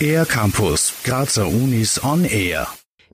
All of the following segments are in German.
Air Campus, Grazer Unis on Air.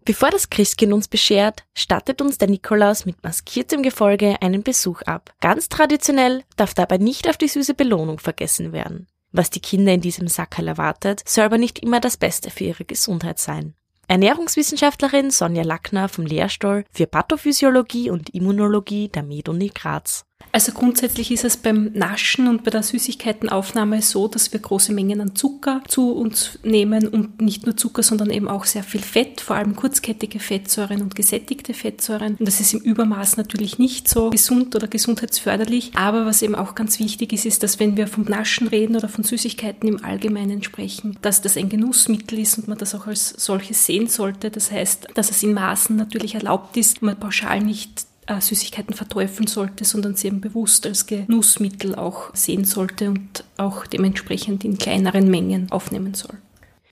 Bevor das Christkind uns beschert, stattet uns der Nikolaus mit maskiertem Gefolge einen Besuch ab. Ganz traditionell darf dabei nicht auf die süße Belohnung vergessen werden. Was die Kinder in diesem Sackerl erwartet, soll aber nicht immer das Beste für ihre Gesundheit sein. Ernährungswissenschaftlerin Sonja Lackner vom Lehrstuhl für Pathophysiologie und Immunologie der MedUni Graz. Also grundsätzlich ist es beim Naschen und bei der Süßigkeitenaufnahme so, dass wir große Mengen an Zucker zu uns nehmen und nicht nur Zucker, sondern eben auch sehr viel Fett, vor allem kurzkettige Fettsäuren und gesättigte Fettsäuren. Und das ist im Übermaß natürlich nicht so gesund oder gesundheitsförderlich. Aber was eben auch ganz wichtig ist, ist, dass wenn wir vom Naschen reden oder von Süßigkeiten im Allgemeinen sprechen, dass das ein Genussmittel ist und man das auch als solches sehen sollte. Das heißt, dass es in Maßen natürlich erlaubt ist, man pauschal nicht äh, Süßigkeiten verteufeln sollte, sondern sie eben bewusst als Genussmittel auch sehen sollte und auch dementsprechend in kleineren Mengen aufnehmen soll.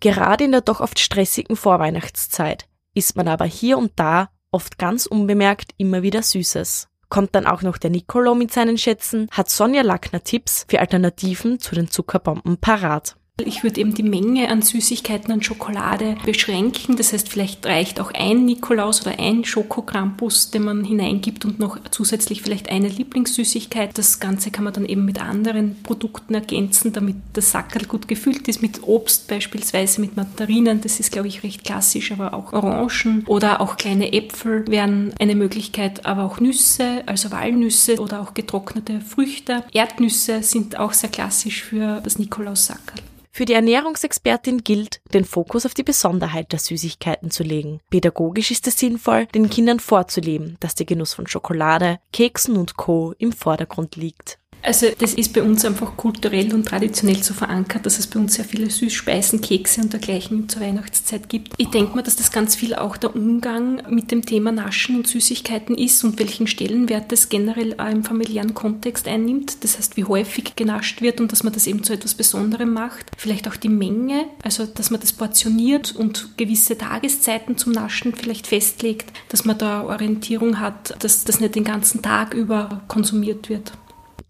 Gerade in der doch oft stressigen Vorweihnachtszeit isst man aber hier und da oft ganz unbemerkt immer wieder Süßes. Kommt dann auch noch der Nicolo mit seinen Schätzen, hat Sonja Lackner Tipps für Alternativen zu den Zuckerbomben parat. Ich würde eben die Menge an Süßigkeiten, an Schokolade beschränken. Das heißt, vielleicht reicht auch ein Nikolaus oder ein Schokokrampus, den man hineingibt und noch zusätzlich vielleicht eine Lieblingssüßigkeit. Das Ganze kann man dann eben mit anderen Produkten ergänzen, damit das Sackerl gut gefüllt ist, mit Obst beispielsweise, mit Mandarinen. Das ist, glaube ich, recht klassisch, aber auch Orangen oder auch kleine Äpfel wären eine Möglichkeit, aber auch Nüsse, also Walnüsse oder auch getrocknete Früchte. Erdnüsse sind auch sehr klassisch für das Nikolaussackerl. Für die Ernährungsexpertin gilt, den Fokus auf die Besonderheit der Süßigkeiten zu legen. Pädagogisch ist es sinnvoll, den Kindern vorzuleben, dass der Genuss von Schokolade, Keksen und Co. im Vordergrund liegt. Also das ist bei uns einfach kulturell und traditionell so verankert, dass es bei uns sehr viele Süßspeisen, Kekse und dergleichen zur Weihnachtszeit gibt. Ich denke mal, dass das ganz viel auch der Umgang mit dem Thema Naschen und Süßigkeiten ist und welchen Stellenwert das generell auch im familiären Kontext einnimmt. Das heißt, wie häufig genascht wird und dass man das eben zu etwas Besonderem macht. Vielleicht auch die Menge, also dass man das portioniert und gewisse Tageszeiten zum Naschen vielleicht festlegt, dass man da Orientierung hat, dass das nicht den ganzen Tag über konsumiert wird.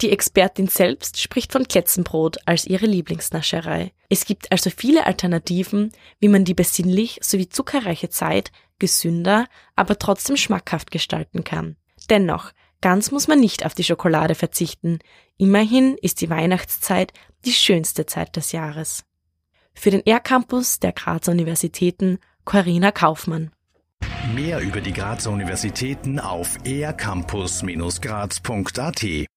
Die Expertin selbst spricht von Kletzenbrot als ihre Lieblingsnascherei. Es gibt also viele Alternativen, wie man die besinnlich sowie zuckerreiche Zeit gesünder, aber trotzdem schmackhaft gestalten kann. Dennoch, ganz muss man nicht auf die Schokolade verzichten. Immerhin ist die Weihnachtszeit die schönste Zeit des Jahres. Für den R-Campus der Grazer Universitäten Corinna Kaufmann. Mehr über die Grazer Universitäten auf ercampus-graz.at